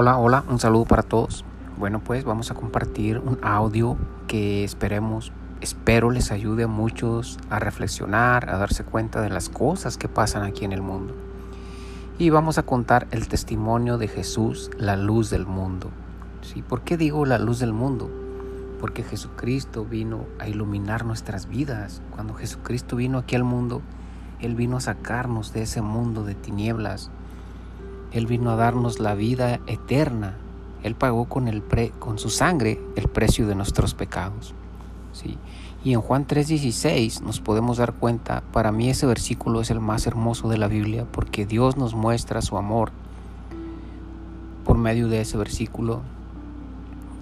Hola, hola, un saludo para todos. Bueno, pues vamos a compartir un audio que esperemos, espero les ayude a muchos a reflexionar, a darse cuenta de las cosas que pasan aquí en el mundo. Y vamos a contar el testimonio de Jesús, la luz del mundo. ¿Sí? ¿Por qué digo la luz del mundo? Porque Jesucristo vino a iluminar nuestras vidas. Cuando Jesucristo vino aquí al mundo, Él vino a sacarnos de ese mundo de tinieblas él vino a darnos la vida eterna. Él pagó con, su sangre el precio de nuestros pecados. ¿sí? Y en Juan 3:16 nos podemos dar cuenta, para mí ese versículo es el más hermoso de la Biblia porque Dios nos muestra su amor por medio de ese versículo,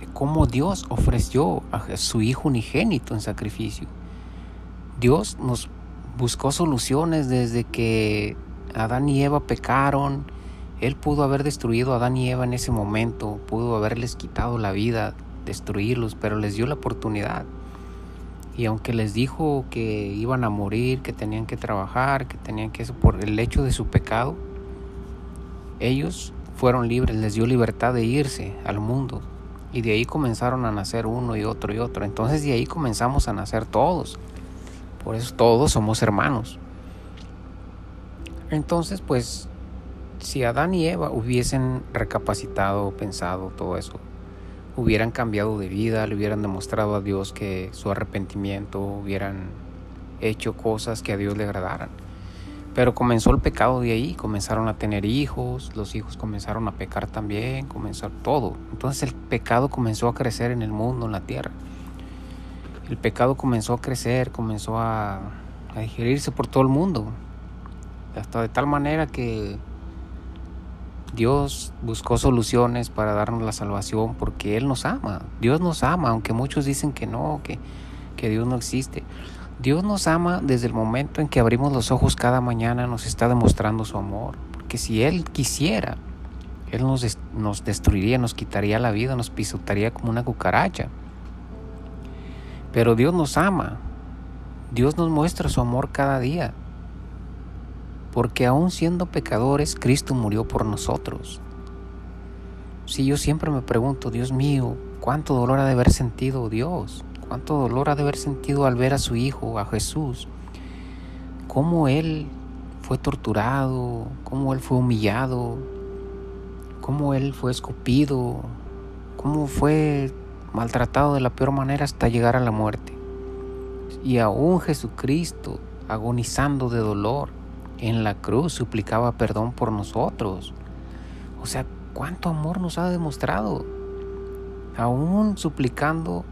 de cómo Dios ofreció a su Hijo unigénito en sacrificio. Dios nos buscó soluciones desde que Adán y Eva pecaron, él pudo haber destruido a Adán y Eva en ese momento, pudo haberles quitado la vida, destruirlos, pero les dio la oportunidad. Y aunque les dijo que iban a morir, que tenían que trabajar, que tenían que eso por el hecho de su pecado, ellos fueron libres, les dio libertad de irse al mundo. Y de ahí comenzaron a nacer uno y otro y otro. Entonces de ahí comenzamos a nacer todos. Por eso todos somos hermanos. Entonces pues si Adán y Eva hubiesen recapacitado, pensado todo eso, hubieran cambiado de vida, le hubieran demostrado a Dios que su arrepentimiento, hubieran hecho cosas que a Dios le agradaran. Pero comenzó el pecado de ahí, comenzaron a tener hijos, los hijos comenzaron a pecar también, comenzó todo. Entonces el pecado comenzó a crecer en el mundo, en la tierra. El pecado comenzó a crecer, comenzó a, a digerirse por todo el mundo. Hasta de tal manera que Dios buscó soluciones para darnos la salvación porque Él nos ama. Dios nos ama, aunque muchos dicen que no, que, que Dios no existe. Dios nos ama desde el momento en que abrimos los ojos cada mañana, nos está demostrando su amor. Porque si Él quisiera, Él nos, nos destruiría, nos quitaría la vida, nos pisotaría como una cucaracha. Pero Dios nos ama. Dios nos muestra su amor cada día porque aún siendo pecadores, Cristo murió por nosotros. Si yo siempre me pregunto, Dios mío, ¿cuánto dolor ha de haber sentido Dios? ¿Cuánto dolor ha de haber sentido al ver a su Hijo, a Jesús? ¿Cómo Él fue torturado? ¿Cómo Él fue humillado? ¿Cómo Él fue escupido? ¿Cómo fue maltratado de la peor manera hasta llegar a la muerte? Y aún Jesucristo, agonizando de dolor, en la cruz suplicaba perdón por nosotros. O sea, ¿cuánto amor nos ha demostrado? Aún suplicando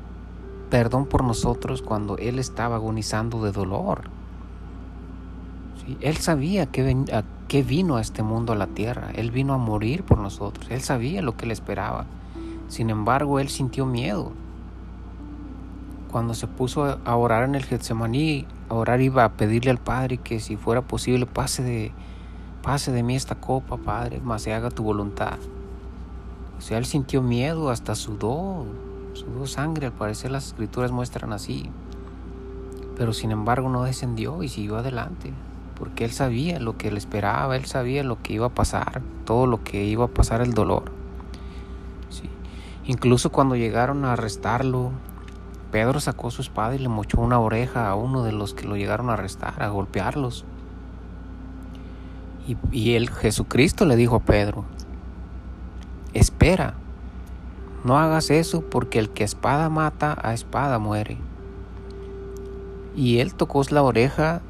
perdón por nosotros cuando Él estaba agonizando de dolor. él sabía que, a qué vino a este mundo a la tierra. Él vino a morir por nosotros. Él sabía lo que le esperaba. Sin embargo, Él sintió miedo. Cuando se puso a orar en el Getsemaní, orar iba a pedirle al Padre que si fuera posible pase de, pase de mí esta copa, Padre, más se haga tu voluntad. O sea, él sintió miedo, hasta sudó, sudó sangre, al parecer las escrituras muestran así. Pero sin embargo no descendió y siguió adelante, porque él sabía lo que le esperaba, él sabía lo que iba a pasar, todo lo que iba a pasar el dolor. Incluso cuando llegaron a arrestarlo, Pedro sacó su espada y le mochó una oreja a uno de los que lo llegaron a arrestar, a golpearlos. Y, y el Jesucristo le dijo a Pedro, espera, no hagas eso porque el que espada mata, a espada muere. Y él tocó la oreja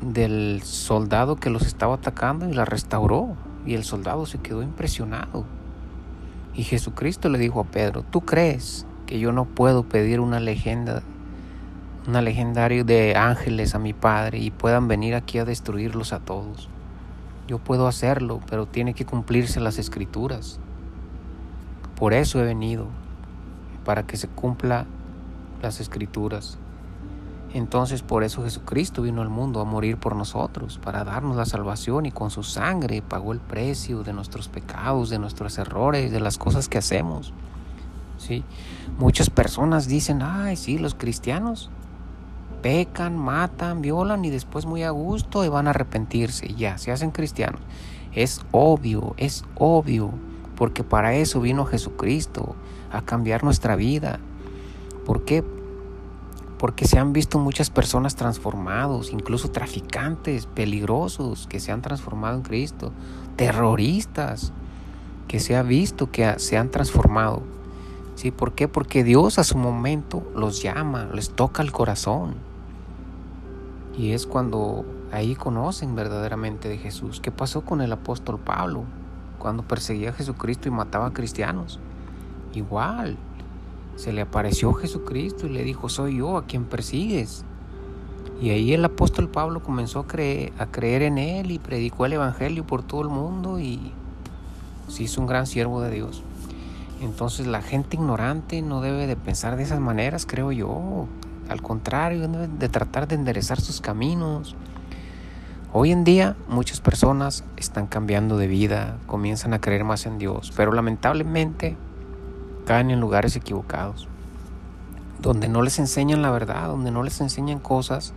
del soldado que los estaba atacando y la restauró. Y el soldado se quedó impresionado. Y Jesucristo le dijo a Pedro, ¿tú crees que yo no puedo pedir una leyenda, una legendario de ángeles a mi Padre y puedan venir aquí a destruirlos a todos. Yo puedo hacerlo, pero tiene que cumplirse las escrituras. Por eso he venido, para que se cumpla las escrituras. Entonces por eso Jesucristo vino al mundo a morir por nosotros, para darnos la salvación y con su sangre pagó el precio de nuestros pecados, de nuestros errores, de las cosas que hacemos. ¿Sí? Muchas personas dicen, ay, sí, los cristianos pecan, matan, violan y después muy a gusto y van a arrepentirse, ya, se hacen cristianos. Es obvio, es obvio porque para eso vino Jesucristo, a cambiar nuestra vida. ¿Por qué? Porque se han visto muchas personas transformados, incluso traficantes peligrosos que se han transformado en Cristo, terroristas que se ha visto que se han transformado. ¿Sí? ¿Por qué? Porque Dios a su momento los llama, les toca el corazón. Y es cuando ahí conocen verdaderamente de Jesús. ¿Qué pasó con el apóstol Pablo cuando perseguía a Jesucristo y mataba a cristianos? Igual, se le apareció Jesucristo y le dijo, soy yo a quien persigues. Y ahí el apóstol Pablo comenzó a creer, a creer en él y predicó el Evangelio por todo el mundo y se hizo un gran siervo de Dios. Entonces la gente ignorante no debe de pensar de esas maneras, creo yo. Al contrario, debe de tratar de enderezar sus caminos. Hoy en día muchas personas están cambiando de vida, comienzan a creer más en Dios, pero lamentablemente caen en lugares equivocados, donde no les enseñan la verdad, donde no les enseñan cosas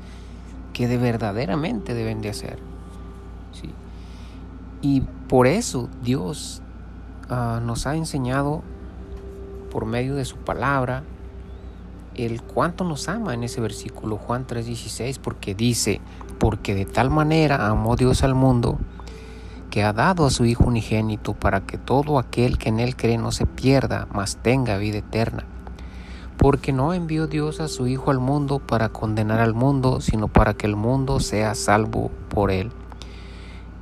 que de verdaderamente deben de hacer. ¿sí? Y por eso Dios uh, nos ha enseñado por medio de su palabra el cuánto nos ama en ese versículo Juan 3:16 porque dice, porque de tal manera amó Dios al mundo que ha dado a su Hijo unigénito para que todo aquel que en él cree no se pierda, mas tenga vida eterna. Porque no envió Dios a su Hijo al mundo para condenar al mundo, sino para que el mundo sea salvo por él.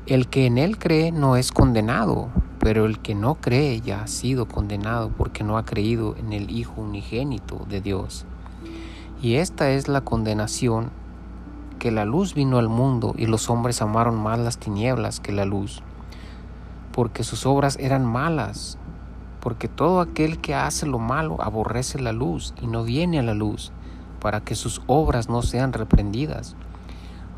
El que en él cree no es condenado, pero el que no cree ya ha sido condenado porque no ha creído en el Hijo unigénito de Dios. Y esta es la condenación que la luz vino al mundo y los hombres amaron más las tinieblas que la luz, porque sus obras eran malas, porque todo aquel que hace lo malo aborrece la luz y no viene a la luz, para que sus obras no sean reprendidas.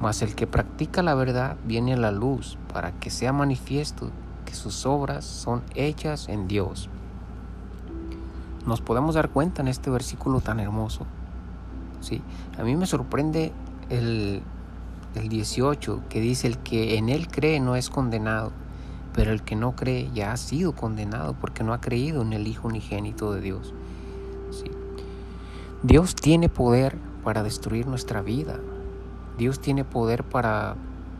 Mas el que practica la verdad viene a la luz, para que sea manifiesto que sus obras son hechas en Dios. Nos podemos dar cuenta en este versículo tan hermoso. Sí, a mí me sorprende el, el 18 que dice el que en él cree no es condenado, pero el que no cree ya ha sido condenado porque no ha creído en el Hijo unigénito de Dios. Dios tiene poder para destruir nuestra vida. Dios tiene poder para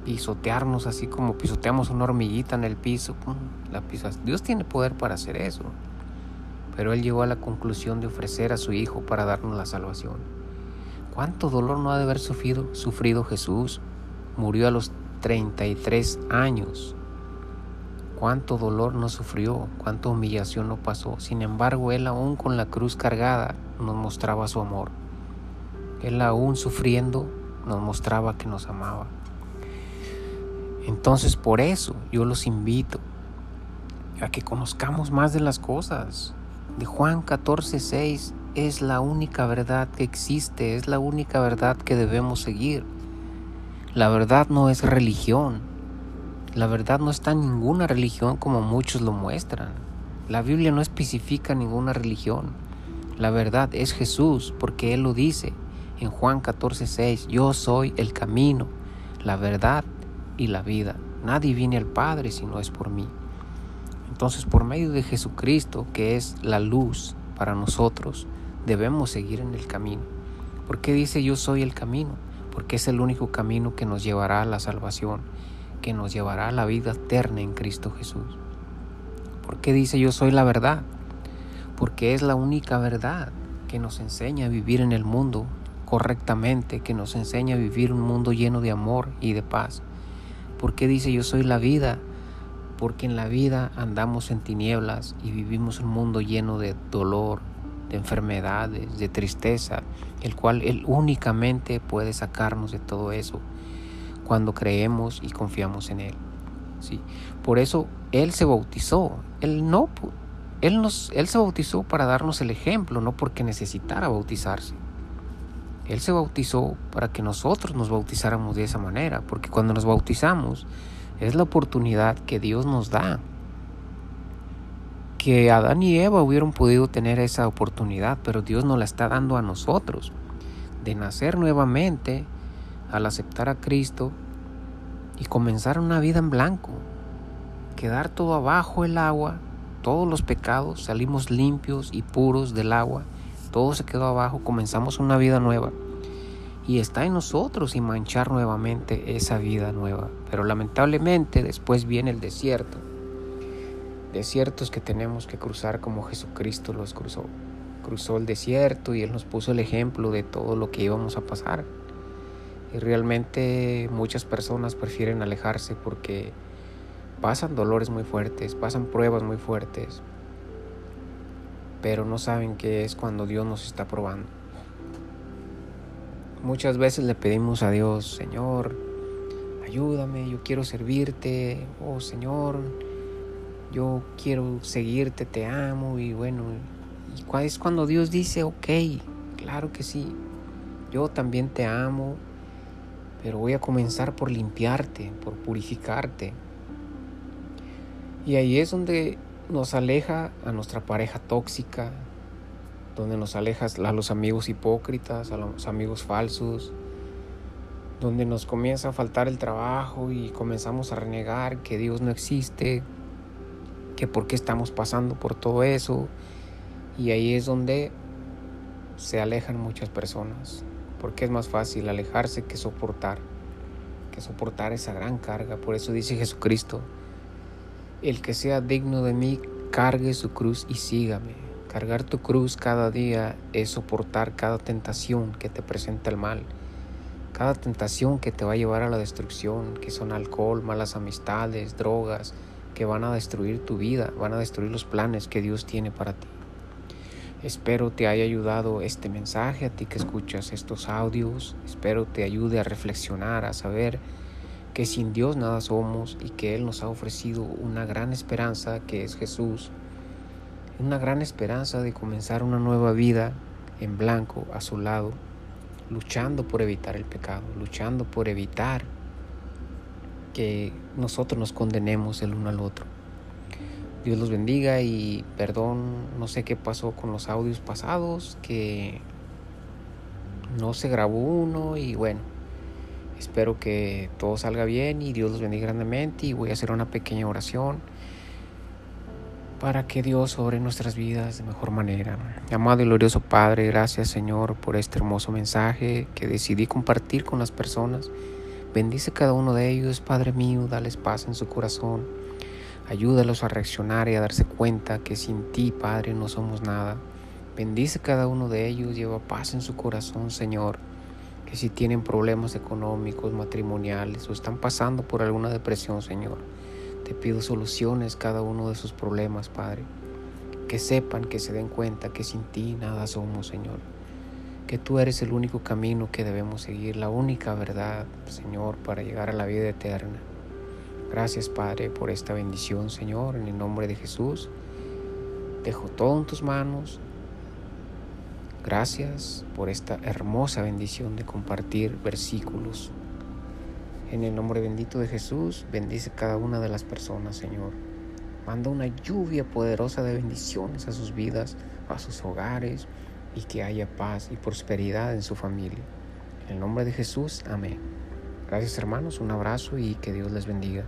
pisotearnos así como pisoteamos una hormiguita en el piso. La pisas. Dios tiene poder para hacer eso. Pero Él llegó a la conclusión de ofrecer a su Hijo para darnos la salvación. ¿Cuánto dolor no ha de haber sufrido, sufrido Jesús? Murió a los 33 años. ¿Cuánto dolor no sufrió? ¿Cuánta humillación no pasó? Sin embargo, Él aún con la cruz cargada nos mostraba su amor. Él aún sufriendo nos mostraba que nos amaba. Entonces por eso yo los invito a que conozcamos más de las cosas. De Juan 14, 6 es la única verdad que existe, es la única verdad que debemos seguir. La verdad no es religión. La verdad no está en ninguna religión como muchos lo muestran. La Biblia no especifica ninguna religión. La verdad es Jesús porque Él lo dice en Juan 14:6, yo soy el camino, la verdad y la vida. Nadie viene al Padre si no es por mí. Entonces por medio de Jesucristo, que es la luz para nosotros, debemos seguir en el camino. ¿Por qué dice yo soy el camino? Porque es el único camino que nos llevará a la salvación, que nos llevará a la vida eterna en Cristo Jesús. ¿Por qué dice yo soy la verdad? Porque es la única verdad que nos enseña a vivir en el mundo correctamente, que nos enseña a vivir un mundo lleno de amor y de paz. ¿Por qué dice yo soy la vida? Porque en la vida andamos en tinieblas y vivimos un mundo lleno de dolor, de enfermedades, de tristeza, el cual Él únicamente puede sacarnos de todo eso cuando creemos y confiamos en Él. ¿sí? Por eso Él se bautizó. Él no, él, nos, él se bautizó para darnos el ejemplo, no porque necesitara bautizarse. Él se bautizó para que nosotros nos bautizáramos de esa manera, porque cuando nos bautizamos es la oportunidad que Dios nos da. Que Adán y Eva hubieran podido tener esa oportunidad, pero Dios nos la está dando a nosotros, de nacer nuevamente al aceptar a Cristo y comenzar una vida en blanco, quedar todo abajo el agua todos los pecados, salimos limpios y puros del agua, todo se quedó abajo, comenzamos una vida nueva. Y está en nosotros y manchar nuevamente esa vida nueva. Pero lamentablemente después viene el desierto. Desiertos que tenemos que cruzar como Jesucristo los cruzó. Cruzó el desierto y Él nos puso el ejemplo de todo lo que íbamos a pasar. Y realmente muchas personas prefieren alejarse porque pasan dolores muy fuertes, pasan pruebas muy fuertes, pero no saben qué es cuando Dios nos está probando. Muchas veces le pedimos a Dios, Señor, ayúdame, yo quiero servirte, oh Señor, yo quiero seguirte, te amo y bueno, y es cuando Dios dice, ok, claro que sí, yo también te amo, pero voy a comenzar por limpiarte, por purificarte. Y ahí es donde nos aleja a nuestra pareja tóxica, donde nos aleja a los amigos hipócritas, a los amigos falsos, donde nos comienza a faltar el trabajo y comenzamos a renegar que Dios no existe, que por qué estamos pasando por todo eso. Y ahí es donde se alejan muchas personas, porque es más fácil alejarse que soportar, que soportar esa gran carga. Por eso dice Jesucristo, el que sea digno de mí, cargue su cruz y sígame. Cargar tu cruz cada día es soportar cada tentación que te presenta el mal, cada tentación que te va a llevar a la destrucción, que son alcohol, malas amistades, drogas, que van a destruir tu vida, van a destruir los planes que Dios tiene para ti. Espero te haya ayudado este mensaje a ti que escuchas estos audios. Espero te ayude a reflexionar, a saber que sin Dios nada somos y que Él nos ha ofrecido una gran esperanza que es Jesús. Una gran esperanza de comenzar una nueva vida en blanco a su lado, luchando por evitar el pecado, luchando por evitar que nosotros nos condenemos el uno al otro. Dios los bendiga y perdón, no sé qué pasó con los audios pasados, que no se grabó uno y bueno, espero que todo salga bien y Dios los bendiga grandemente y voy a hacer una pequeña oración para que Dios sobre nuestras vidas de mejor manera. Amado y glorioso Padre, gracias Señor por este hermoso mensaje que decidí compartir con las personas. Bendice cada uno de ellos, Padre mío, dales paz en su corazón. Ayúdalos a reaccionar y a darse cuenta que sin ti, Padre, no somos nada. Bendice cada uno de ellos, lleva paz en su corazón, Señor. Que si tienen problemas económicos, matrimoniales o están pasando por alguna depresión, Señor, te pido soluciones cada uno de sus problemas, Padre. Que sepan, que se den cuenta que sin ti nada somos, Señor. Que tú eres el único camino que debemos seguir, la única verdad, Señor, para llegar a la vida eterna. Gracias Padre por esta bendición Señor, en el nombre de Jesús. Dejo todo en tus manos. Gracias por esta hermosa bendición de compartir versículos. En el nombre bendito de Jesús, bendice cada una de las personas, Señor. Manda una lluvia poderosa de bendiciones a sus vidas, a sus hogares, y que haya paz y prosperidad en su familia. En el nombre de Jesús, amén. Gracias hermanos, un abrazo y que Dios les bendiga.